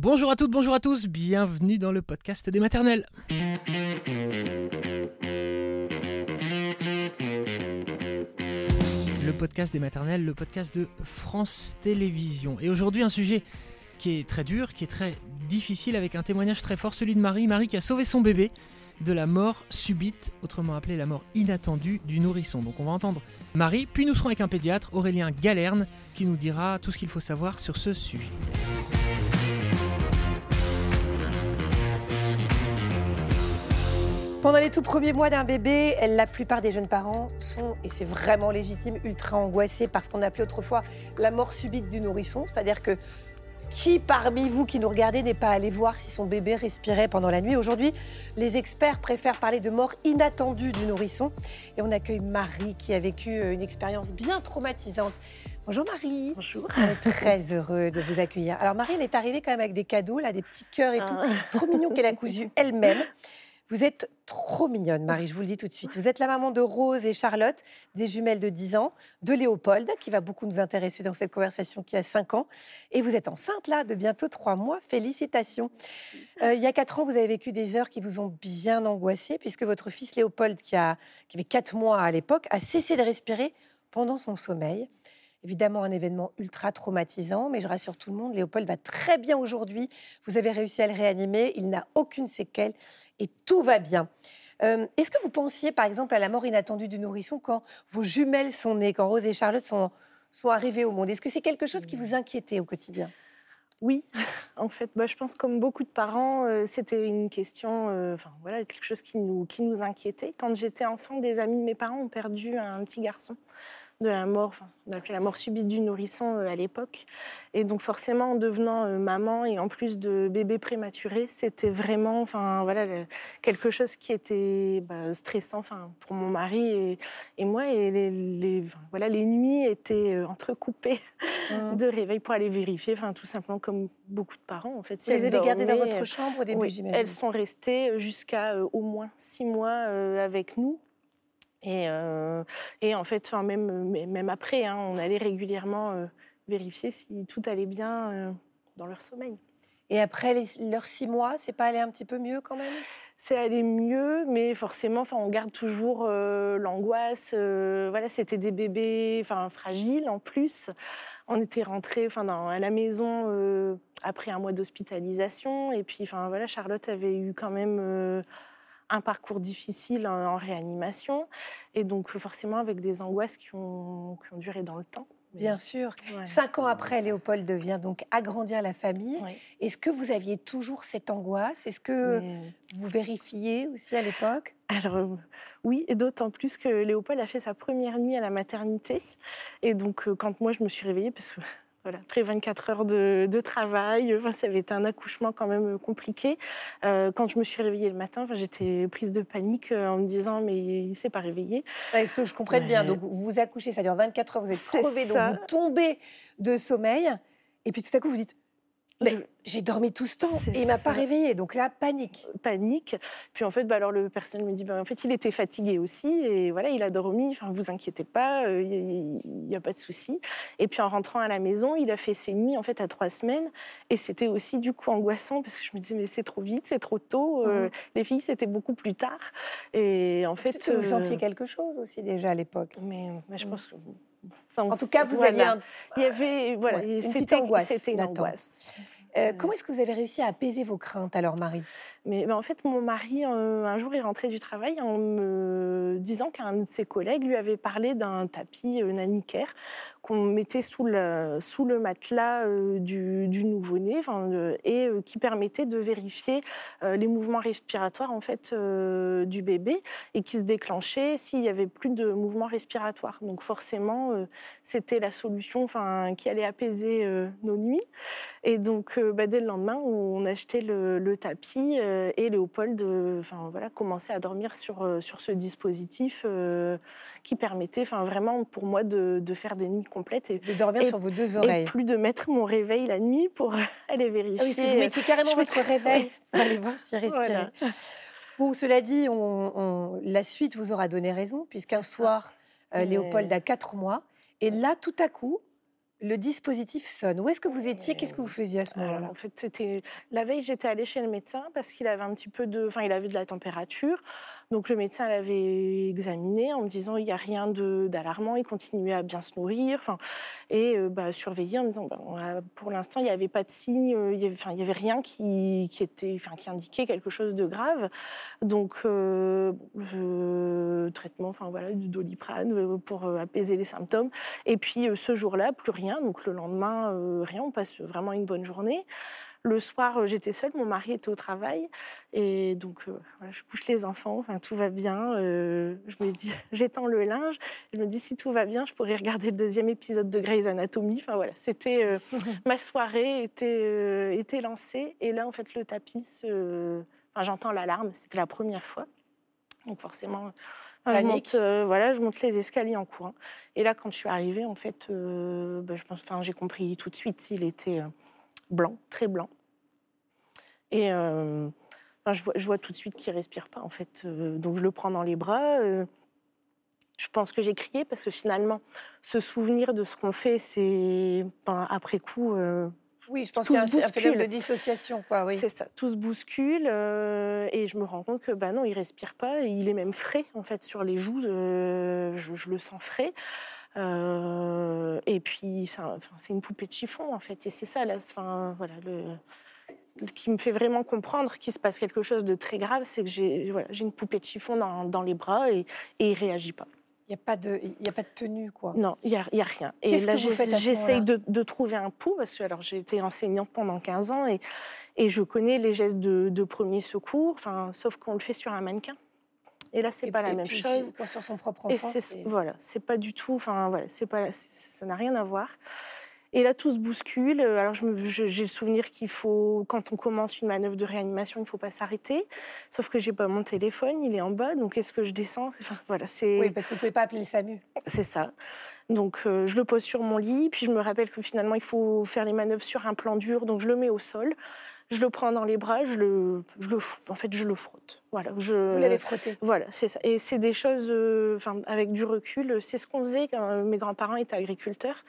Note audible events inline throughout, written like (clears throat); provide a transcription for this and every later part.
Bonjour à toutes, bonjour à tous, bienvenue dans le podcast des maternelles. Le podcast des maternelles, le podcast de France Télévisions. Et aujourd'hui un sujet qui est très dur, qui est très difficile avec un témoignage très fort, celui de Marie. Marie qui a sauvé son bébé de la mort subite, autrement appelée la mort inattendue du nourrisson. Donc on va entendre Marie, puis nous serons avec un pédiatre, Aurélien Galerne, qui nous dira tout ce qu'il faut savoir sur ce sujet. Pendant les tout premiers mois d'un bébé, la plupart des jeunes parents sont, et c'est vraiment légitime, ultra angoissés par ce qu'on appelait autrefois la mort subite du nourrisson. C'est-à-dire que qui parmi vous qui nous regardez n'est pas allé voir si son bébé respirait pendant la nuit? Aujourd'hui, les experts préfèrent parler de mort inattendue du nourrisson. Et on accueille Marie qui a vécu euh, une expérience bien traumatisante. Bonjour Marie. Bonjour. On est très (laughs) heureux de vous accueillir. Alors Marie, elle est arrivée quand même avec des cadeaux, là, des petits cœurs et tout. Ah. Trop mignon qu'elle a cousu elle-même. Vous êtes trop mignonne, Marie, je vous le dis tout de suite. Vous êtes la maman de Rose et Charlotte, des jumelles de 10 ans, de Léopold, qui va beaucoup nous intéresser dans cette conversation qui a 5 ans. Et vous êtes enceinte, là, de bientôt 3 mois. Félicitations. Euh, il y a 4 ans, vous avez vécu des heures qui vous ont bien angoissé, puisque votre fils Léopold, qui, a, qui avait 4 mois à l'époque, a cessé de respirer pendant son sommeil. Évidemment, un événement ultra traumatisant, mais je rassure tout le monde, Léopold va très bien aujourd'hui. Vous avez réussi à le réanimer, il n'a aucune séquelle et tout va bien. Euh, Est-ce que vous pensiez, par exemple, à la mort inattendue du nourrisson quand vos jumelles sont nées, quand Rose et Charlotte sont, sont arrivées au monde? Est-ce que c'est quelque chose qui vous inquiétait au quotidien? Oui, (laughs) en fait, bah, je pense comme beaucoup de parents, euh, c'était une question, euh, enfin voilà, quelque chose qui nous, qui nous inquiétait. Quand j'étais enfant, des amis de mes parents ont perdu un petit garçon de la mort, enfin, on appelait la mort subite du nourrisson euh, à l'époque. Et donc forcément, en devenant euh, maman et en plus de bébé prématuré, c'était vraiment, enfin voilà, quelque chose qui était bah, stressant, enfin pour mon mari et, et moi. Et les, les- voilà, les nuits étaient euh, entrecoupées de réveil pour aller vérifier, enfin tout simplement comme beaucoup de parents en fait. Si Vous les elles avez gardées dans votre chambre au début, oui, j'imagine elles sont restées jusqu'à euh, au moins six mois euh, avec nous. Et, euh, et en fait, enfin, même, même après, hein, on allait régulièrement euh, vérifier si tout allait bien euh, dans leur sommeil. Et après les- leurs six mois, c'est pas allé un petit peu mieux quand même? C'est allé mieux, mais forcément, enfin, on garde toujours euh, l'angoisse. euh, voilà, c'était des bébés, enfin, fragiles en plus. On était rentrés, enfin, dans- à la maison euh, après un mois d'hospitalisation, et puis, enfin, voilà, Charlotte avait eu quand même un parcours difficile en, en réanimation, et donc forcément avec des angoisses qui ont, qui ont duré dans le temps. Bien sûr. Ouais. Cinq ans après, Léopold vient donc agrandir la famille. Ouais. Est-ce que vous aviez toujours cette angoisse? Est-ce que Mais- vous vérifiez aussi à l'époque? Alors euh, oui, et d'autant plus que Léopold a fait sa première nuit à la maternité. Et donc euh, quand moi je me suis réveillée, parce que voilà, après 24 heures de, de travail, enfin, ça avait été un accouchement quand même euh, compliqué. Euh, quand je me suis réveillée le matin, enfin, j'étais prise de panique euh, en me disant mais il s'est pas réveillé. Est-ce que je comprenne bien. Donc vous vous accouchez, ça dure 24 heures, vous êtes C'est crevé, donc vous tombez de sommeil. Et puis tout à coup, vous dites Mais j'ai dormi tout ce temps et il m'a pas ça. réveillé. Donc là, panique. panique. Puis en fait, bah, alors le personnel me dit, bah, en fait, il était fatigué aussi, et voilà, il a dormi. Enfin, vous inquiétez pas, euh, il n'y a, pas de souci. Et puis en rentrant à la maison, il a fait ses nuits en fait à trois semaines, et c'était aussi du coup angoissant parce que je me disais, mais c'est trop vite, c'est trop tôt. euh, Mhm. Les filles, c'était beaucoup plus tard. Et en fait, vous euh, sentiez quelque chose aussi déjà à l'époque mais, je Mhm. pense que ça, En tout cas, vous voilà. aviez un. Il y avait, voilà, Ouais, une petite c'était angoisse une angoisse. Euh, comment est-ce que vous avez réussi à apaiser vos craintes alors, Marie? Mais, mais en fait, mon mari, euh, un jour, est rentré du travail en me disant qu'un de ses collègues lui avait parlé d'un tapis euh, qu'on mettait sous le, sous le matelas euh, du, du nouveau-né et qui permettait de vérifier les mouvements respiratoires en fait, du bébé et qui se déclenchait s'il y avait plus de mouvements respiratoires. Donc forcément, c'était la solution qui allait apaiser nos nuits. Et donc, bah, dès le lendemain, on achetait le, le tapis euh, et Léopold euh, enfin, voilà, commençait à dormir sur, euh, sur ce dispositif euh, qui permettait enfin, vraiment pour moi de, de faire des nuits complètes et, De dormir Et- sur vos deux et oreilles. plus de mettre mon réveil la nuit pour (laughs) aller Ah vérifier. oui, (laughs) c'est vous mettiez carrément je votre réveil. Allez voir si respirer. Voilà. Bon, cela dit, on- on- la suite vous aura donné raison, puisqu'un soir, euh, Léopold a 4 mois, et là, tout à coup, le dispositif sonne. Où est-ce que vous étiez? Qu'est-ce que vous faisiez à ce moment-là? En fait, c'était la veille, j'étais allée chez le médecin parce qu'il avait un petit peu de, enfin, il avait de la température. Donc le médecin l'avait examiné en me disant il n'y a rien d'alarmant, il continuait à bien se nourrir, et euh, bah, surveiller en me disant bah, pour l'instant il n'y avait pas de signe, euh, il n'y avait, rien qui, qui, indiquait quelque chose de grave. Donc euh, traitement, enfin voilà, du doliprane euh, pour apaiser les symptômes. Et puis ce jour-là, plus rien. Donc le lendemain, rien. On passe vraiment une bonne journée. Le soir, euh, j'étais seule, mon mari était au travail. Et donc, euh, je couche les enfants, enfin, tout va bien. Euh, je me dis, (laughs) j'étends le linge. Je me dis, si tout va bien, je pourrais regarder le deuxième épisode de Grey's Anatomy. Enfin, voilà, c'était. (laughs) ma soirée était, était lancée. Et là, en fait, le tapis, enfin, j'entends l'alarme. C'était la première fois. Donc, forcément. je monte, voilà, je monte les escaliers en courant. Et là, quand je suis arrivée, en fait, bah, je pense, enfin, j'ai compris tout de suite, il était blanc, très blanc. Et euh, je, vois, tout de suite qu'il respire pas, en fait. Euh, donc je le prends dans les bras. Euh, je pense que j'ai crié parce que finalement, se souvenir de ce qu'on fait, c'est après coup. oui, je pense qu'il y a un, de dissociation, quoi. Oui. C'est ça, tout se bouscule et je me rends compte que bah non, il respire pas et il est même frais en fait sur les joues. Je, le sens frais. Et puis, c'est une poupée de chiffon en fait, et c'est ça, là, enfin, voilà, le, qui me fait vraiment comprendre qu'il se passe quelque chose de très grave, c'est que j'ai voilà, une poupée de chiffon dans, dans les bras et, et il réagit pas. Il n'y a, pas de, y a pas de tenue, quoi. Non, il n'y a, a, rien. Et là, j'essaye de, de, trouver un pouls, parce que alors j'ai été enseignante pendant 15 ans et, et je connais les gestes de, de premier secours, sauf qu'on le fait sur un mannequin. Et là, c'est pas la même chose. Sur son propre enfant. Et voilà, c'est pas du tout. Enfin voilà, c'est pas, ça n'a rien à voir. Et là, tout se bouscule. Euh, alors, j'ai le souvenir qu'il faut, quand on commence une manœuvre de réanimation, il ne faut pas s'arrêter. Sauf que j'ai pas mon téléphone, il est en bas. Donc, est-ce que je descends? Enfin, voilà, c'est. Oui, parce que vous pouvez pas appeler le SAMU. C'est ça. Donc, euh, je le pose sur mon lit. Puis, je me rappelle que finalement, il faut faire les manœuvres sur un plan dur. Donc, je le mets au sol. Je le prends dans les bras, je le, je le, en fait, je le frotte. Voilà, je, Vous l'avez frotté. Voilà, c'est ça. Et c'est des choses, euh, avec du recul, c'est ce qu'on faisait quand mes grands-parents étaient agriculteurs.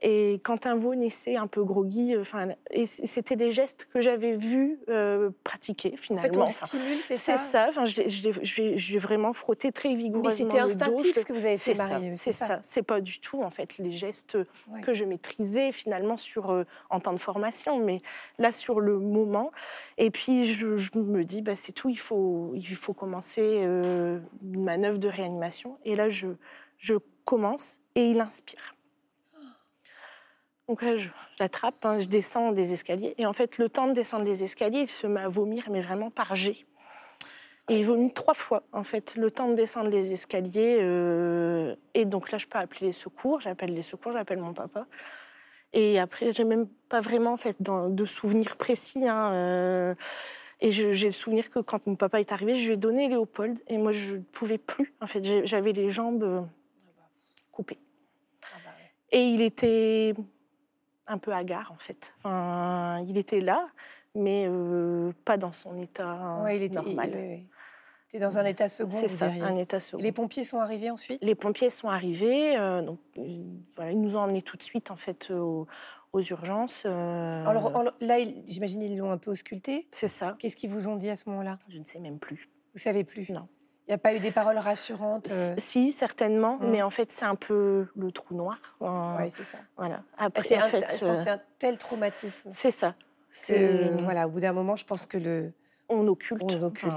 Et quand un veau naissait un peu groggy, euh, enfin, et c'était des gestes que j'avais vus euh, pratiquer finalement. En fait, on stimule, c'est ça. Ça. Enfin, je, vais vraiment frotter très vigoureusement Mais c'était instinctif ce que vous avez fait, Marie. C'est ça. C'est pas du tout en fait les gestes que je maîtrisais finalement sur euh, en temps de formation, mais là sur le moment. Et puis je, me dis, bah c'est tout. Il faut il faut commencer une manœuvre de réanimation. Et là je je commence et il inspire. Donc là, je l'attrape, hein, je descends des escaliers. Et en fait, le temps de descendre des escaliers, il se met à vomir, mais vraiment par G. Et il vomit trois fois, en fait, le temps de descendre les escaliers. Euh, et donc là, je peux appeler les secours. J'appelle les secours, j'appelle mon papa. Et après, j'ai même pas vraiment en fait, de souvenirs précis. Hein, euh, et j'ai le souvenir que quand mon papa est arrivé, je lui ai donné Léopold. Et moi, je ne pouvais plus. En fait, j'avais les jambes euh, coupées. Ah bah et il était un peu hagard, en fait. Enfin, il était là, mais euh, pas dans son état ouais, il était, normal. Il, était dans un état second. C'est ça, un état second. les pompiers sont arrivés ensuite? Les pompiers sont arrivés. Euh, donc, euh, voilà, ils nous ont emmenés tout de suite, en fait, aux, urgences. Alors, là, j'imagine ils l'ont un peu ausculté? C'est ça. Qu'est-ce qu'ils vous ont dit à ce moment-là? Je ne sais même plus. Vous savez plus? Non. Il n'y a pas eu des paroles rassurantes Si, certainement, mmh. mais en fait, c'est un peu le trou noir. oui, c'est ça. Voilà. Après, c'est en fait, un tel traumatisme. C'est ça. C'est voilà. Au bout d'un moment, je pense que le on occulte. On occulte.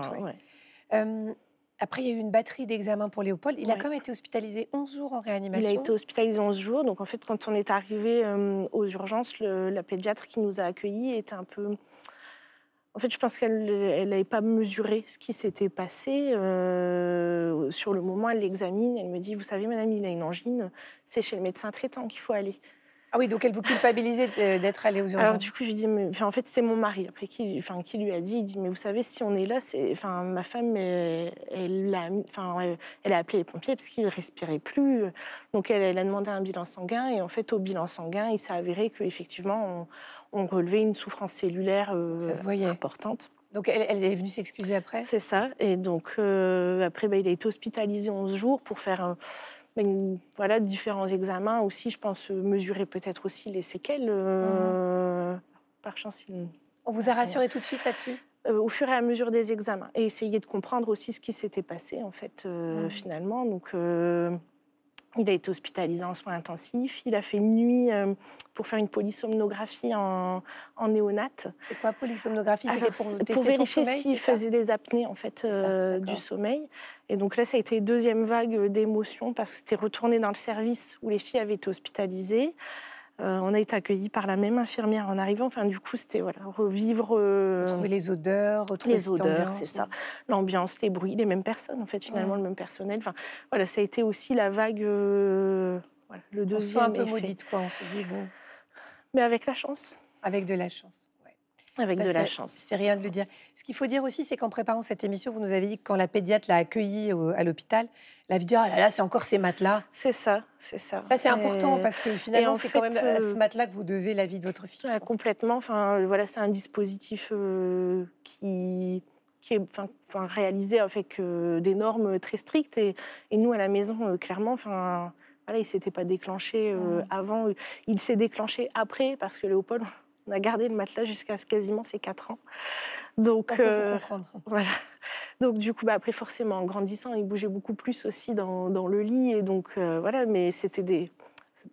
après, il y a eu une batterie d'examens pour Léopold. Il a quand même été hospitalisé 11 jours en réanimation. Il a été hospitalisé 11 jours. Donc, en fait, quand on est arrivé aux urgences, la pédiatre qui nous a accueillis était un peu en fait, je pense qu'elle n'avait pas mesuré ce qui s'était passé. Euh, sur le moment, elle l'examine, elle me dit, vous savez, madame, il a une angine, c'est chez le médecin traitant qu'il faut aller. Ah oui, donc elle vous culpabilisait d'être allée aux urgences. Alors du coup, je lui dis, mais, en fait, c'est mon mari. Après, qui, enfin, qui lui a dit, il dit, mais vous savez, si on est là, c'est, enfin, ma femme, elle, elle, a, enfin, elle a appelé les pompiers parce qu'il respirait plus. Donc elle, elle, a demandé un bilan sanguin et en fait, au bilan sanguin, il s'est avéré qu'effectivement, on, on, relevait une souffrance cellulaire euh, importante. Donc elle, elle, est venue s'excuser après? C'est ça. Et donc euh, après, bah, il a été hospitalisé 11 jours pour faire ben, voilà, différents examens aussi, je pense, mesurer peut-être aussi les séquelles. euh, Par chance, il- On vous a rassuré tout de suite là-dessus? Euh, au fur et à mesure des examens et essayer de comprendre aussi ce qui s'était passé en fait euh, Mhm. finalement. Donc euh, il a été hospitalisé en soins intensifs. Il a fait une nuit euh, pour faire une polysomnographie en, en néonate. C'est quoi polysomnographie? Alors, pour, pour vérifier s'il faisait des apnées en fait euh, du sommeil. Et donc là, ça a été une deuxième vague d'émotions parce que c'était retourné dans le service où les filles avaient été hospitalisées. Euh, on a été accueillis par la même infirmière en arrivant. Enfin, du coup, c'était voilà, revivre euh, Retrouver les odeurs, retrouver les odeurs, c'est ça. L'ambiance, les bruits, les mêmes personnes, en fait, finalement, le même personnel. Enfin, voilà, ça a été aussi la vague, euh, voilà, le On se sent deuxième un peu effet. maudite, quoi. On se dit, bon, Mais avec la chance. avec de la chance. Avec Ça, de la chance. C'est rien de le dire. Ce qu'il faut dire aussi, c'est qu'en préparant cette émission, vous nous avez dit que quand la pédiatre l'a accueilli au- à l'hôpital, elle avait dit Ah là là, c'est encore ces matelas. C'est ça, c'est ça. Ça, c'est important parce que finalement, en c'est quand même à ce euh, matelas que vous devez la vie de votre fils. Ouais, complètement. Enfin, voilà, c'est un dispositif euh, qui, qui est enfin, réalisé avec euh, des normes très strictes. Et, et nous, à la maison, clairement, enfin, voilà, il ne s'était pas déclenché euh, Mhm. avant. Il s'est déclenché après parce que Léopold, on a gardé le matelas jusqu'à quasiment ses 4 ans. Donc, euh, (laughs) voilà. Donc du coup, bah, après forcément, en grandissant, il bougeait beaucoup plus aussi dans, dans le lit et donc euh, voilà. Mais c'était des,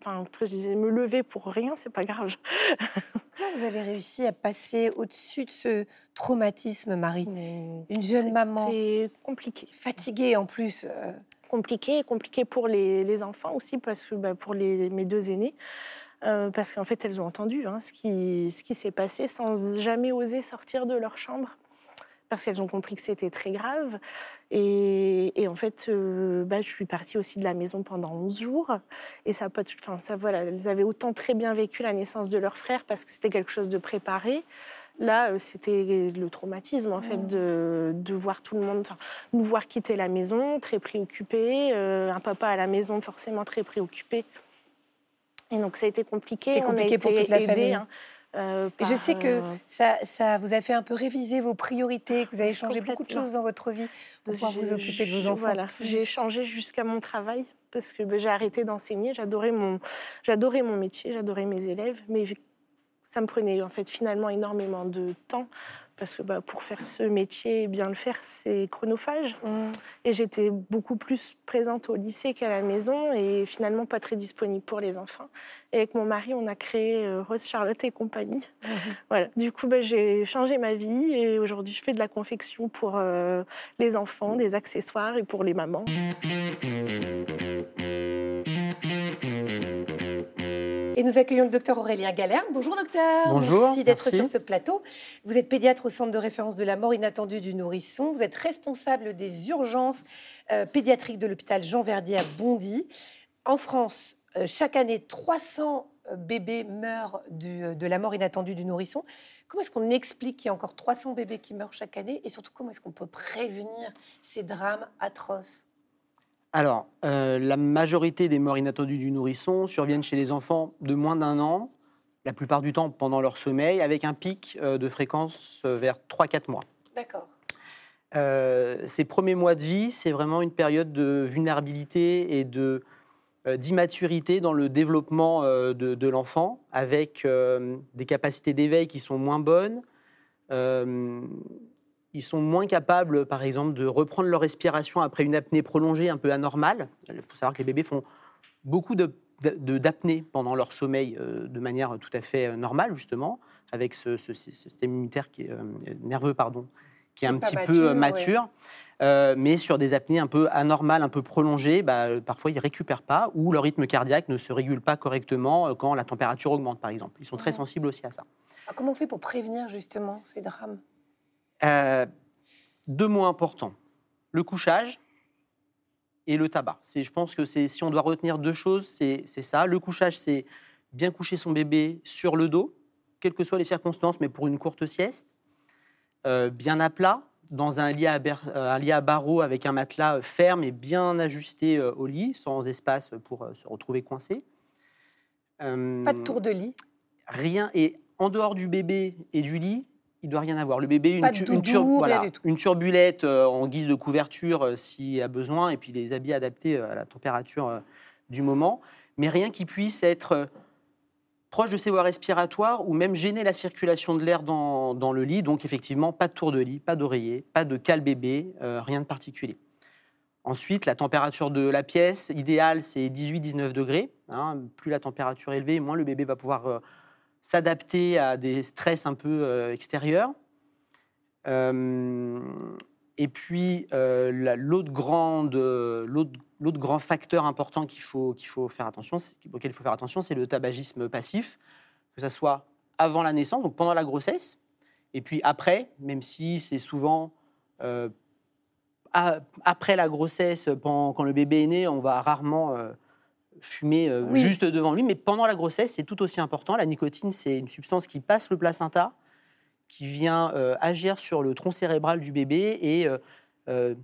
enfin après je disais me lever pour rien, c'est pas grave. (laughs) Comment vous avez réussi à passer au-dessus de ce traumatisme, Marie? Mais Une jeune maman C'était compliqué, fatiguée en plus. Compliqué, compliqué pour les, les enfants aussi parce que bah, pour les, mes deux aînés. euh, parce qu'en fait, elles ont entendu hein, ce qui, ce qui s'est passé sans jamais oser sortir de leur chambre. Parce qu'elles ont compris que c'était très grave. Et, en fait, euh, bah, je suis partie aussi de la maison pendant 11 jours. Et ça, pas, ça, voilà, elles avaient autant très bien vécu la naissance de leur frère parce que c'était quelque chose de préparé. Là, euh, c'était le traumatisme, en fait, de, de voir tout le monde, enfin, nous voir quitter la maison, très préoccupés, euh, un papa à la maison forcément très préoccupé. Et donc, ça a été compliqué. C'était On a compliqué été pour toute la aidés, famille. hein, euh, Et je sais que ça, ça vous a fait un peu réviser vos priorités, que vous avez changé beaucoup de choses dans votre vie pour pouvoir vous occuper de vos enfants. Voilà, j'ai changé jusqu'à mon travail parce que ben, j'ai arrêté d'enseigner. J'adorais mon, j'adorais mon métier, j'adorais mes élèves, mais ça me prenait en fait finalement énormément de temps parce que bah, pour faire ce métier et bien le faire, c'est chronophage. Mmh. Et j'étais beaucoup plus présente au lycée qu'à la maison et finalement pas très disponible pour les enfants. Et avec mon mari, on a créé euh, Rose Charlotte et compagnie. Mmh. Voilà. Du coup, bah, j'ai changé ma vie et aujourd'hui, je fais de la confection pour euh, les enfants, des accessoires et pour les mamans. Et nous accueillons le docteur Aurélien Galerne. Bonjour docteur. Bonjour, Merci d'être sur ce plateau. Vous êtes pédiatre au centre de référence de la mort inattendue du nourrisson. Vous êtes responsable des urgences euh, pédiatriques de l'hôpital Jean Verdier à Bondy. En France, euh, chaque année, 300 bébés meurent du- euh, de la mort inattendue du nourrisson. Comment est-ce qu'on explique qu'il y a encore 300 bébés qui meurent chaque année? Et surtout, comment est-ce qu'on peut prévenir ces drames atroces? Alors, euh, la majorité des morts inattendues du nourrisson surviennent chez les enfants de moins d'un an, la plupart du temps pendant leur sommeil, avec un pic euh, de fréquence euh, vers 3-4 mois. D'accord. Euh, ces premiers mois de vie, c'est vraiment une période de vulnérabilité et de d'immaturité dans le développement de, de l'enfant, avec euh, des capacités d'éveil qui sont moins bonnes. Euh, ils sont moins capables, par exemple, de reprendre leur respiration après une apnée prolongée un peu anormale. Il faut savoir que les bébés font beaucoup de- de- d'apnée pendant leur sommeil euh, de manière tout à fait euh, normale, justement, avec ce, ce- ce système immunitaire qui est, euh, nerveux, pardon, qui est un petit peu mature, ouais. Euh, mais sur des apnées un peu anormales, un peu prolongées, bah, parfois ils ne récupèrent pas ou leur rythme cardiaque ne se régule pas correctement quand la température augmente, par exemple. Ils sont très sensibles aussi à ça. Alors, comment on fait pour prévenir justement ces drames? Euh, deux mots importants le couchage et le tabac. Je pense que si on doit retenir deux choses, c'est, ça. Le couchage, c'est bien coucher son bébé sur le dos, quelles que soient les circonstances, mais pour une courte sieste, Euh, bien à plat, dans un lit à, euh, un lit à barreaux avec un matelas ferme et bien ajusté au lit, sans espace pour se retrouver coincé. Pas de tour de lit? rien. Et en dehors du bébé et du lit, il doit rien avoir. Le bébé, une, tu- une, doudou, turbulette euh, en guise de couverture euh, s'il a besoin, et puis les habits adaptés euh, à la température du moment, mais rien qui puisse être proche de ses voies respiratoires ou même gêner la circulation de l'air dans, dans le lit. Donc effectivement, pas de tour de lit, pas d'oreiller, pas de cale bébé, rien de particulier. Ensuite, la température de la pièce idéale, c'est 18-19 degrés. hein. Plus la température est élevée, moins le bébé va pouvoir s'adapter à des stress un peu euh, extérieurs. Euh, et puis, euh, la- l'autre l'autre l'autre grand facteur important qu'il faut, qu'il faut faire attention, auquel il faut faire attention, c'est le tabagisme passif, que ce soit avant la naissance, donc pendant la grossesse, et puis après, même si c'est souvent après la grossesse, quand le bébé est né, on va rarement fumer euh, Oui. juste devant lui, mais pendant la grossesse, c'est tout aussi important. La nicotine, c'est une substance qui passe le placenta, qui vient euh, agir sur le tronc cérébral du bébé et euh,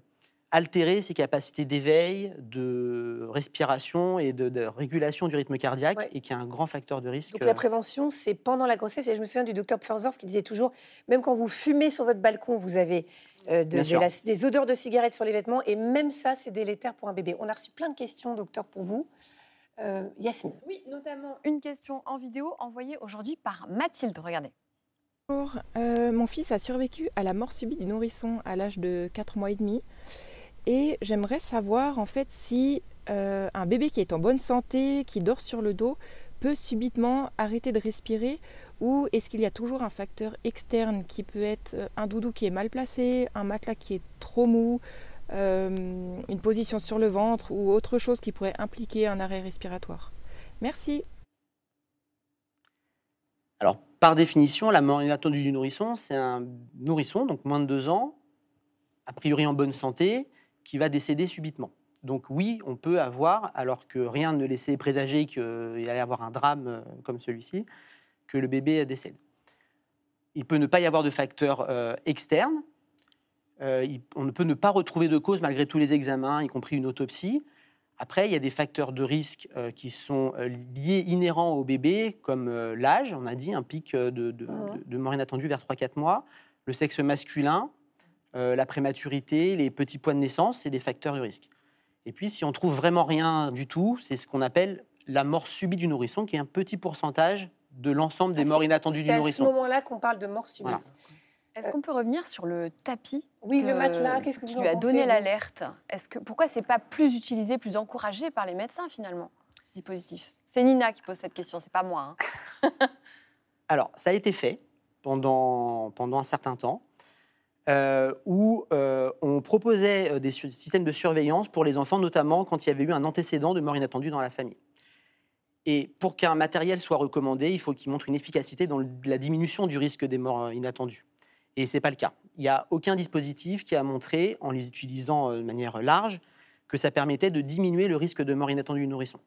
altérer ses capacités d'éveil, de respiration et de, de régulation du rythme cardiaque, Ouais. et qui est un grand facteur de risque. Donc la prévention, c'est pendant la grossesse. Et je me souviens du docteur Pfersdorf qui disait toujours, même quand vous fumez sur votre balcon, vous avez euh, de- Bien de sûr. la- des odeurs de cigarettes sur les vêtements. Et même ça, c'est délétère pour un bébé. On a reçu plein de questions, docteur, pour vous. Euh, Yasmine. Oui, notamment une question en vidéo envoyée aujourd'hui par Mathilde. Regardez. Bonjour, euh, mon fils a survécu à la mort subite du nourrisson à l'âge de 4 mois et demi. Et j'aimerais savoir en fait si euh, un bébé qui est en bonne santé, qui dort sur le dos, peut subitement arrêter de respirer ou est-ce qu'il y a toujours un facteur externe qui peut être euh, un doudou qui est mal placé, un matelas qui est trop mou, euh, une position sur le ventre ou autre chose qui pourrait impliquer un arrêt respiratoire Merci. Alors, par définition, la mort inattendue du nourrisson, c'est un nourrisson, donc moins de deux ans, a priori en bonne santé, qui va décéder subitement. Donc oui, on peut avoir, alors que rien ne laissait présager qu'il allait y avoir un drame euh, comme celui-ci, que le bébé décède. Il peut ne pas y avoir de facteur euh, externe. Euh, il- on ne peut ne pas retrouver de cause malgré tous les examens, y compris une autopsie. Après, il y a des facteurs de risque euh, qui sont euh, liés, inhérents au bébé, comme euh, l'âge, on a dit, un pic de, de, de- de mort inattendue vers 3-4 mois, le sexe masculin, la prématurité, les petits poids de naissance, c'est des facteurs de risque. Et puis, si on trouve vraiment rien du tout, c'est ce qu'on appelle la mort subite du nourrisson, qui est un petit pourcentage de l'ensemble des Ah, morts inattendues du C'est à ce nourrisson. moment-là qu'on parle de mort subite. Voilà. Est-ce qu'on peut revenir sur le tapis Oui, le matelas, qu'est-ce que vous qui en lui a pensez, donné l'alerte Est-ce que pourquoi c'est pas plus utilisé, plus encouragé par les médecins finalement ce dispositif? C'est Nina qui pose cette question, c'est pas moi. hein. (laughs) Alors, ça a été fait pendant, pendant un certain temps, euh, où euh, on proposait euh, des systèmes de surveillance pour les enfants, notamment quand il y avait eu un antécédent de mort inattendue dans la famille. Et pour qu'un matériel soit recommandé, il faut qu'il montre une efficacité dans la diminution du risque des morts euh, inattendues. Et ce n'est pas le cas. Il n'y a aucun dispositif qui a montré, en les utilisant euh, de manière large, que ça permettait de diminuer le risque de mort inattendue du nourrisson.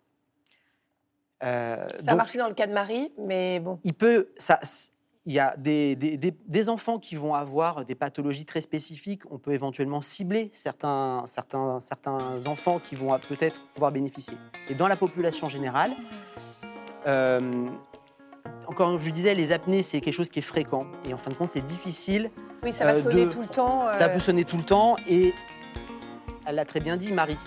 Euh, Ça a marché dans le cas de Marie, mais bon. il peut, ça, il y a des, des- des- des enfants qui vont avoir des pathologies très spécifiques. On peut éventuellement cibler certains, certains, certains enfants qui vont peut-être pouvoir bénéficier. Et dans la population générale, euh, encore je disais, les apnées, c'est quelque chose qui est fréquent. Et en fin de compte, c'est difficile. Oui, ça va Euh, sonner de- tout le temps. Ça euh, peut sonner tout le temps. Et elle l'a très bien dit, Marie.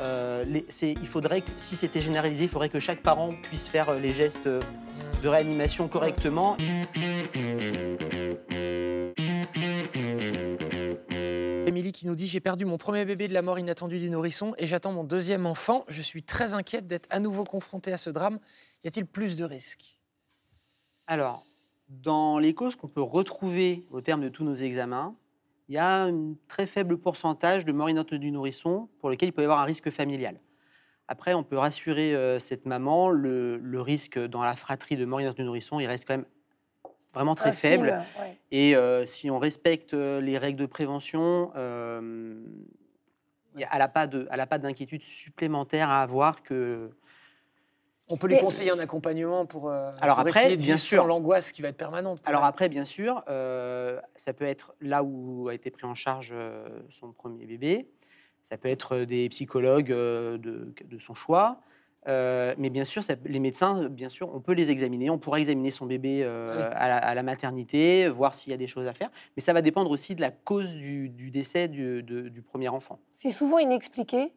Euh, les- il faudrait que, si c'était généralisé, il faudrait que chaque parent puisse faire les gestes de réanimation correctement. Émilie qui nous dit J'ai perdu mon premier bébé de la mort inattendue du nourrisson et j'attends mon deuxième enfant. Je suis très inquiète d'être à nouveau confrontée à ce drame. Y a-t-il plus de risques? Alors, dans les causes qu'on peut retrouver au terme de tous nos examens, il y a un très faible pourcentage de morts inattendues du nourrisson pour lesquels il peut y avoir un risque familial. Après, on peut rassurer euh, cette maman, le, le risque dans la fratrie de mort inattendue du nourrisson, il reste quand même vraiment très film, faible. ouais. Et euh, si on respecte euh, les règles de prévention, euh, a- elle n'a pas d'inquiétude supplémentaire à avoir que On peut lui Mais- conseiller un accompagnement pour, euh, Alors pour après, essayer de bien vivre sûr. sans l'angoisse qui va être permanente. Alors elle. après, bien sûr, euh, ça peut être là où a été pris en charge euh, son premier bébé. Ça peut être des psychologues euh, de, de son choix. Euh, mais bien sûr, ça- les médecins, bien sûr, on peut les examiner. On pourra examiner son bébé euh, Oui. à, la, à la maternité, voir s'il y a des choses à faire. Mais ça va dépendre aussi de la cause du, du décès du, de- du premier enfant. C'est souvent inexpliqué,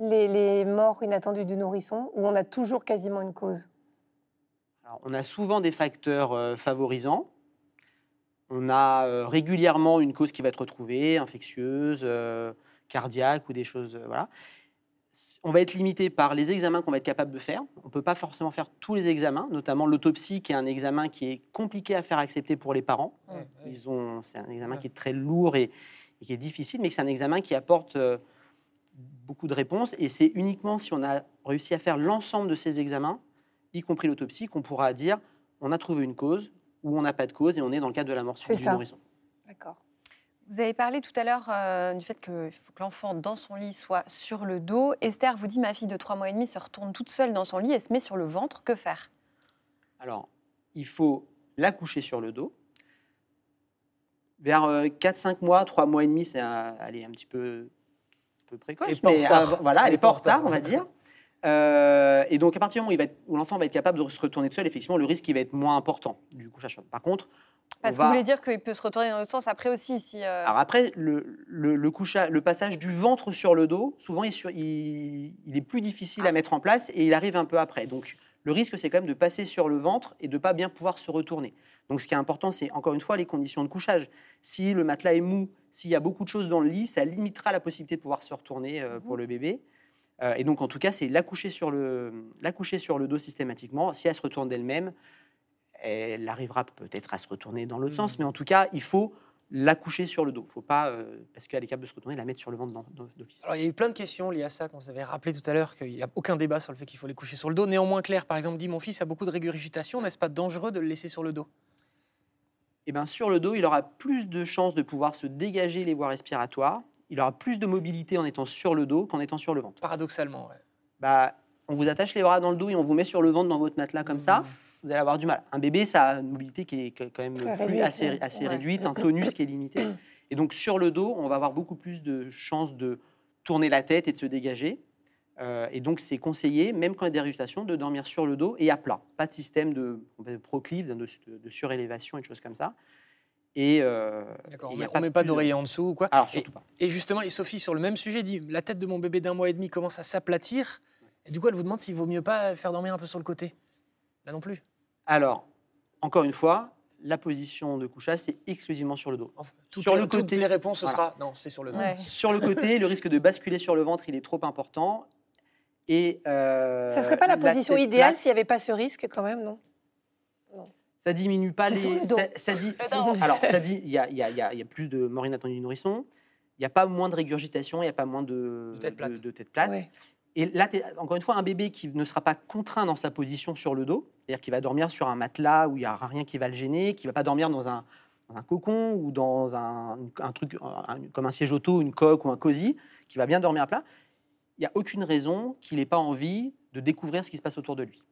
les, les morts inattendues du nourrisson, où on a toujours quasiment une cause? Alors, on a souvent des facteurs euh, favorisants. On a euh, régulièrement une cause qui va être retrouvée, infectieuse, euh, cardiaque ou des choses. euh, voilà. On va être limité par les examens qu'on va être capable de faire. On ne peut pas forcément faire tous les examens, notamment l'autopsie, qui est un examen qui est compliqué à faire accepter pour les parents. Ouais, ouais. Ils ont, c'est un examen Ouais. qui est très lourd et, et qui est difficile, mais c'est un examen qui apporte euh, beaucoup de réponses. Et c'est uniquement si on a réussi à faire l'ensemble de ces examens, y compris l'autopsie, qu'on pourra dire on a trouvé une cause ou on n'a pas de cause et on est dans le cadre de la mort du nourrisson. D'accord. Vous avez parlé tout à l'heure euh, du fait qu'il faut que l'enfant dans son lit soit sur le dos. Esther vous dit ma fille de 3 mois et demi se retourne toute seule dans son lit et se met sur le ventre. Que faire? Alors, il faut la coucher sur le dos. Vers 4-5 mois, 3 mois et demi, c'est un, est un petit peu, peu précoce. Elle est pas en mais, retard. voilà, elle est pas en retard. on va dire. Euh, et donc, à partir du moment où, il va être- où l'enfant va être capable de se retourner tout seul, effectivement, le risque il va être moins important du le- Par contre, on Parce que va- vous voulez dire qu'il peut se retourner dans l'autre sens après aussi si. euh, Alors après, le, le, le couchage- le passage du ventre sur le dos, souvent, il, est sur- il- il est plus difficile à mettre en place et il arrive un peu après. Donc, le risque, c'est quand même de passer sur le ventre et de ne pas bien pouvoir se retourner. Donc, ce qui est important, c'est encore une fois les conditions de couchage. Si le matelas est mou, s'il y a beaucoup de choses dans le lit, ça limitera la possibilité de pouvoir se retourner euh, pour le bébé. Euh, et donc, en tout cas, c'est la coucher sur le, sur le dos systématiquement. Si elle se retourne d'elle-même, elle arrivera peut-être à se retourner dans l'autre sens, mais en tout cas, il faut la coucher sur le dos. faut pas, euh, parce qu'elle est capable de se retourner, la mettre sur le ventre d'office. Alors, il y a eu plein de questions liées à ça, qu'on vous avait rappelé tout à l'heure qu'il n'y a aucun débat sur le fait qu'il faut les coucher sur le dos. Néanmoins, Claire, par exemple, dit Mon fils a beaucoup de régurgitation, n'est-ce pas dangereux de le laisser sur le dos? Et bien, sur le dos, il aura plus de chances de pouvoir se dégager les voies respiratoires. Il aura plus de mobilité en étant sur le dos qu'en étant sur le ventre. Paradoxalement, ouais. Bah, on vous attache les bras dans le dos et on vous met sur le ventre dans votre matelas comme ça. Mmh. Vous allez avoir du mal. Un bébé, ça a une mobilité qui est quand même plus réduite, assez, ouais. assez Ouais. réduite, un tonus qui est limité. (clears throat) Et donc, sur le dos, on va avoir beaucoup plus de chances de tourner la tête et de se dégager. Euh, et donc, c'est conseillé, même quand il y a des régurgitations, de dormir sur le dos et à plat. Pas de système de, de proclive, de, de- de surélévation et de choses comme ça. Et, euh, D'accord, et on a met, pas de d'oreiller en dessous ou quoi Alors, et, surtout pas. et justement, et Sophie, sur le même sujet, dit La tête de mon bébé d'un mois et demi commence à s'aplatir. Et du coup, elle vous demande s'il vaut mieux pas le faire dormir un peu sur le côté. Là non plus. Alors, encore une fois, la position de couchage, c'est exclusivement sur le dos. Enfin, toutes Sur les, le toutes côté. les réponses, ce Voilà. sera non, c'est sur le dos. Ouais. Sur le côté, le risque de basculer sur le ventre, il est trop important. Et euh, Ça serait pas la position idéale s'il n'y avait pas ce risque quand même, non? Ça diminue pas les. sur le dos. Ça, ça dit, Le alors, ça dit, il y a, il y a- il y a- il y a plus de mort inattendue du nourrisson. Il n'y a pas moins de régurgitation, il n'y a pas moins de, De tête plate. de- de tête plate. Ouais. Et là, encore une fois, un bébé qui ne sera pas contraint dans sa position sur le dos, c'est-à-dire qu'il va dormir sur un matelas où il n'y aura rien qui va le gêner, qui ne va pas dormir dans un, dans un cocon ou dans un, un truc un- comme un siège auto, une coque ou un cosy, qui va bien dormir à plat, il n'y a aucune raison qu'il n'ait pas envie de découvrir ce qui se passe autour de lui.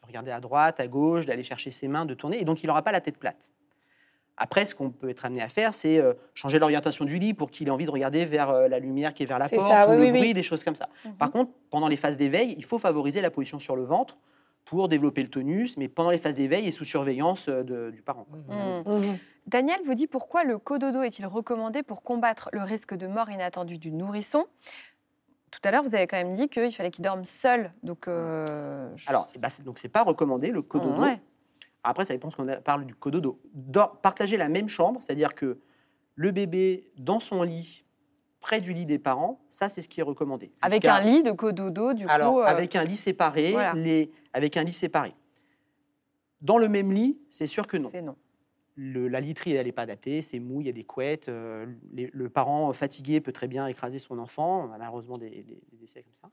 De regarder à droite, à gauche, d'aller chercher ses mains, de tourner, et donc il n'aura pas la tête plate. Après, ce qu'on peut être amené à faire, c'est euh, changer l'orientation du lit pour qu'il ait envie de regarder vers euh, la lumière qui est vers la C'est porte, ça, ou oui, le oui, bruit, oui. des choses comme ça. Mhm. Par contre, pendant les phases d'éveil, il faut favoriser la position sur le ventre pour développer le tonus, mais pendant les phases d'éveil et sous surveillance euh, de- du parent. Mmh. Mm. Daniel vous dit pourquoi le cododo est-il recommandé pour combattre le risque de mort inattendue du nourrisson? Tout à l'heure, vous avez quand même dit qu'il fallait qu'il dorme seul. Donc, euh, je- Alors, c'est- donc c'est pas recommandé le cododo. Ouais. Après, ça dépend ce qu'on parle du cododo. Dor- partager la même chambre, c'est-à-dire que le bébé dans son lit, près du lit des parents, ça c'est ce qui est recommandé. avec un lit de cododo, du Alors, coup. euh, avec un lit séparé, voilà. les, avec un lit séparé. Dans le même lit, c'est sûr que non. C'est non. Le- la literie, elle n'est pas adaptée, c'est mou, il y a des couettes. euh, les- le parent fatigué peut très bien écraser son enfant. On a malheureusement des, des- des décès comme ça.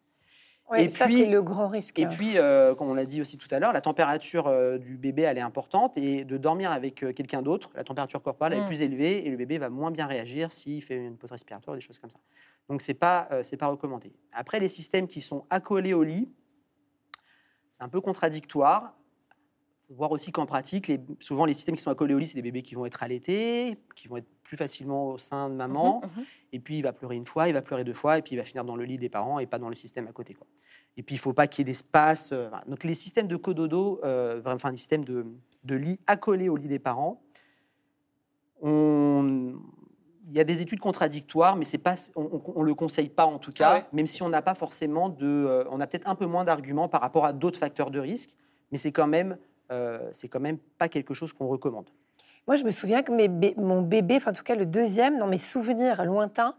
Ouais, Et ça, puis- c'est le grand risque. Et puis, euh, comme on l'a dit aussi tout à l'heure, la température euh, du bébé, elle est importante. Et de dormir avec quelqu'un d'autre, la température corporelle elle Mm. est plus élevée et le bébé va moins bien réagir s'il fait une pause respiratoire, des choses comme ça. Donc, ce n'est pas, c'est pas recommandé. Après, les systèmes qui sont accolés au lit, c'est un peu contradictoire. Faut voir aussi qu'en pratique, les- souvent, les systèmes qui sont accolés au lit, c'est des bébés qui vont être allaités, qui vont être plus facilement au sein de maman. Mhm, mhm. Et puis, il va pleurer une fois, il va pleurer deux fois, et puis il va finir dans le lit des parents et pas dans le système à côté. Quoi. Et puis, il ne faut pas qu'il y ait d'espace. euh, voilà. Donc, les systèmes de cododo, euh, enfin, les systèmes de, de lit accolés au lit des parents, on- il y a des études contradictoires, mais c'est pas, on ne le conseille pas en tout cas, Ah ouais même si on n'a pas forcément de. euh, on a peut-être un peu moins d'arguments par rapport à d'autres facteurs de risque, mais c'est quand même. Euh, c'est quand même pas quelque chose qu'on recommande. Moi, je me souviens que mon bébé, enfin en tout cas le deuxième, dans mes souvenirs lointains,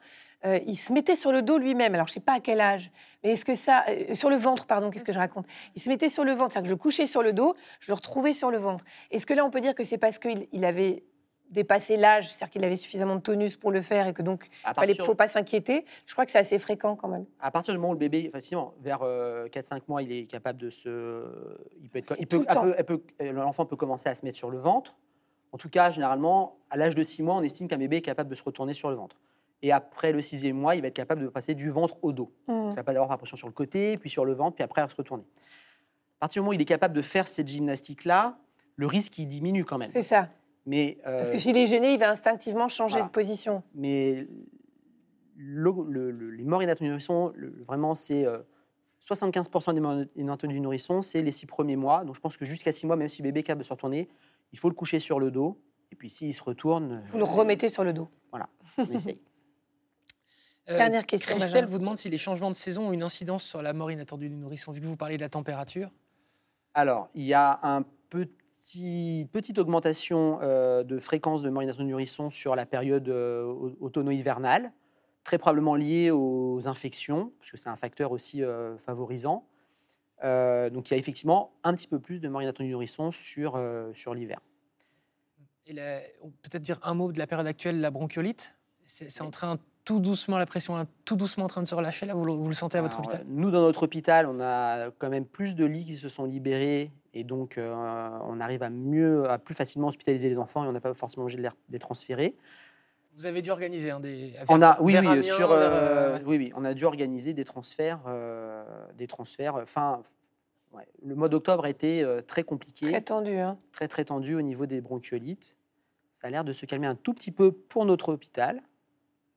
euh, il se mettait sur le dos lui-même. Alors, je sais pas à quel âge, mais est-ce que ça... euh, sur le ventre, pardon, qu'est-ce que je raconte? Il se mettait sur le ventre, c'est-à-dire que je couchais sur le dos, je le retrouvais sur le ventre. Est-ce que là, on peut dire que c'est parce qu'il il avait dépassé l'âge, c'est-à-dire qu'il avait suffisamment de tonus pour le faire et que donc il ne faut pas s'inquiéter Je crois que c'est assez fréquent quand même. à partir du moment où le bébé, effectivement, vers 4-5 mois, il est capable de se. Il peut être, il peut, le temps. elle peut- peut- L'enfant peut commencer à se mettre sur le ventre. En tout cas, généralement, à l'âge de 6 mois, on estime qu'un bébé est capable de se retourner sur le ventre. Et après le sixième mois, il va être capable de passer du ventre au dos. Mm. Ça va d'abord faire pression sur le côté, puis sur le ventre, puis après à se retourner. À partir du moment où il est capable de faire cette gymnastique-là, le risque il diminue quand même. C'est ça. Mais, euh, Parce que s'il est gêné, il va instinctivement changer voilà. de position. mais le- le- le- les morts inattendues du nourrisson, le- vraiment, c'est euh, 75% des morts inattendues du nourrisson, c'est les six premiers mois. Donc je pense que jusqu'à six mois, même si bébé capable de se retourner, il faut le coucher sur le dos. Et puis s'il se retourne, Vous le remettez sur le dos. (laughs) on essaye. Euh, Dernière question. Christelle Benjamin. vous demande si les changements de saison ont une incidence sur la mort inattendue du nourrisson, vu que vous parlez de la température. Alors, il y a un petit, petite augmentation euh, de fréquence de mort inattendue du nourrisson sur la période euh, au- automno-hivernale, très probablement liée aux infections, parce que c'est un facteur aussi euh, favorisant. Donc, il y a effectivement un petit peu plus de mort inattendue du nourrisson sur, sur l'hiver. Et la- on peut peut-être dire un mot de la période actuelle, la bronchiolite? C'est c'est en train tout doucement, la pression est tout doucement en train de se relâcher, là, vous le, vous le sentez à votre Alors, hôpital Nous, dans notre hôpital, on a quand même plus de lits qui se sont libérés et donc euh, on arrive à mieux, à plus facilement hospitaliser les enfants et on n'a pas forcément obligé de les, les transférer. Vous avez dû organiser un des. On a, oui, oui, Amiens, sur, vers, euh, euh, oui, oui, on a dû organiser des transferts, euh, des transferts. Fin, ouais, le mois d'octobre a été euh, très compliqué, Très très, tendu. Hein. très tendu au niveau des bronchiolites. Ça a l'air de se calmer un tout petit peu pour notre hôpital.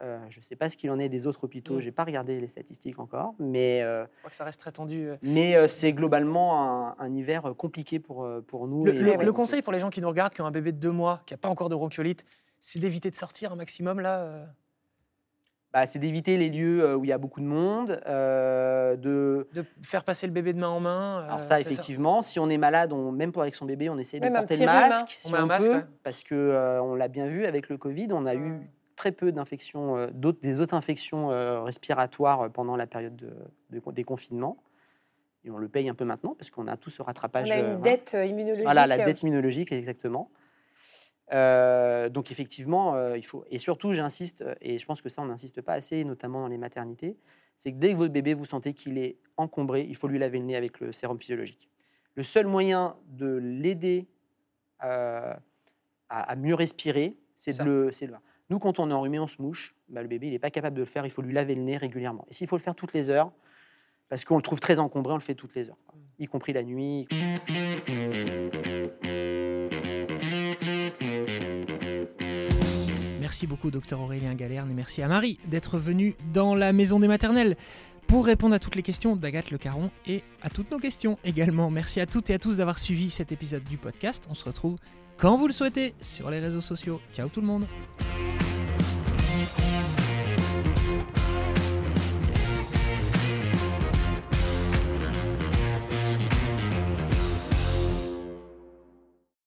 Euh, je ne sais pas ce qu'il en est des autres hôpitaux. Mm. J'ai pas regardé les statistiques encore, mais euh, Je crois que ça reste très tendu. euh. mais euh, c'est globalement un, un hiver compliqué pour, pour nous. Le, et le- pour- le conseil pour les gens qui nous regardent, qui ont un bébé de deux mois, qui n'a pas encore de bronchiolite, c'est d'éviter de sortir un maximum là. bah, c'est d'éviter les lieux où il y a beaucoup de monde, euh, de de faire passer le bébé de main en main. euh, Alors ça, effectivement, si on est malade, on, même pour avec son bébé, on essaie de Même porter le hein. masque, On si met un on masque, peut, ouais. parce que euh, on l'a bien vu avec le Covid, on a eu. Très peu d'infections, euh, d'autres, des autres infections euh, respiratoires euh, pendant la période de, de- des confinements. Et on le paye un peu maintenant parce qu'on a tout ce rattrapage. On a une dette immunologique. Voilà, la dette immunologique, exactement. Euh, donc effectivement, euh, il faut et surtout, j'insiste, et je pense que ça, on n'insiste pas assez, notamment dans les maternités, c'est que dès que votre bébé vous sentez qu'il est encombré, il faut lui laver le nez avec le sérum physiologique. Le seul moyen de l'aider euh, à, à mieux respirer, c'est Ça. de le, c'est de le- Nous, quand on est enrhumé, on se mouche. Bah, le bébé, il n'est pas capable de le faire. Il faut lui laver le nez régulièrement. Et s'il faut le faire toutes les heures, parce qu'on le trouve très encombré, on le fait toutes les heures, quoi. y compris la nuit. Merci beaucoup, docteur Aurélien Galerne, et merci à Marie d'être venue dans la maison des maternelles pour répondre à toutes les questions d'Agathe Le Caron et à toutes nos questions également. Merci à toutes et à tous d'avoir suivi cet épisode du podcast. On se retrouve quand vous le souhaitez sur les réseaux sociaux. Ciao tout le monde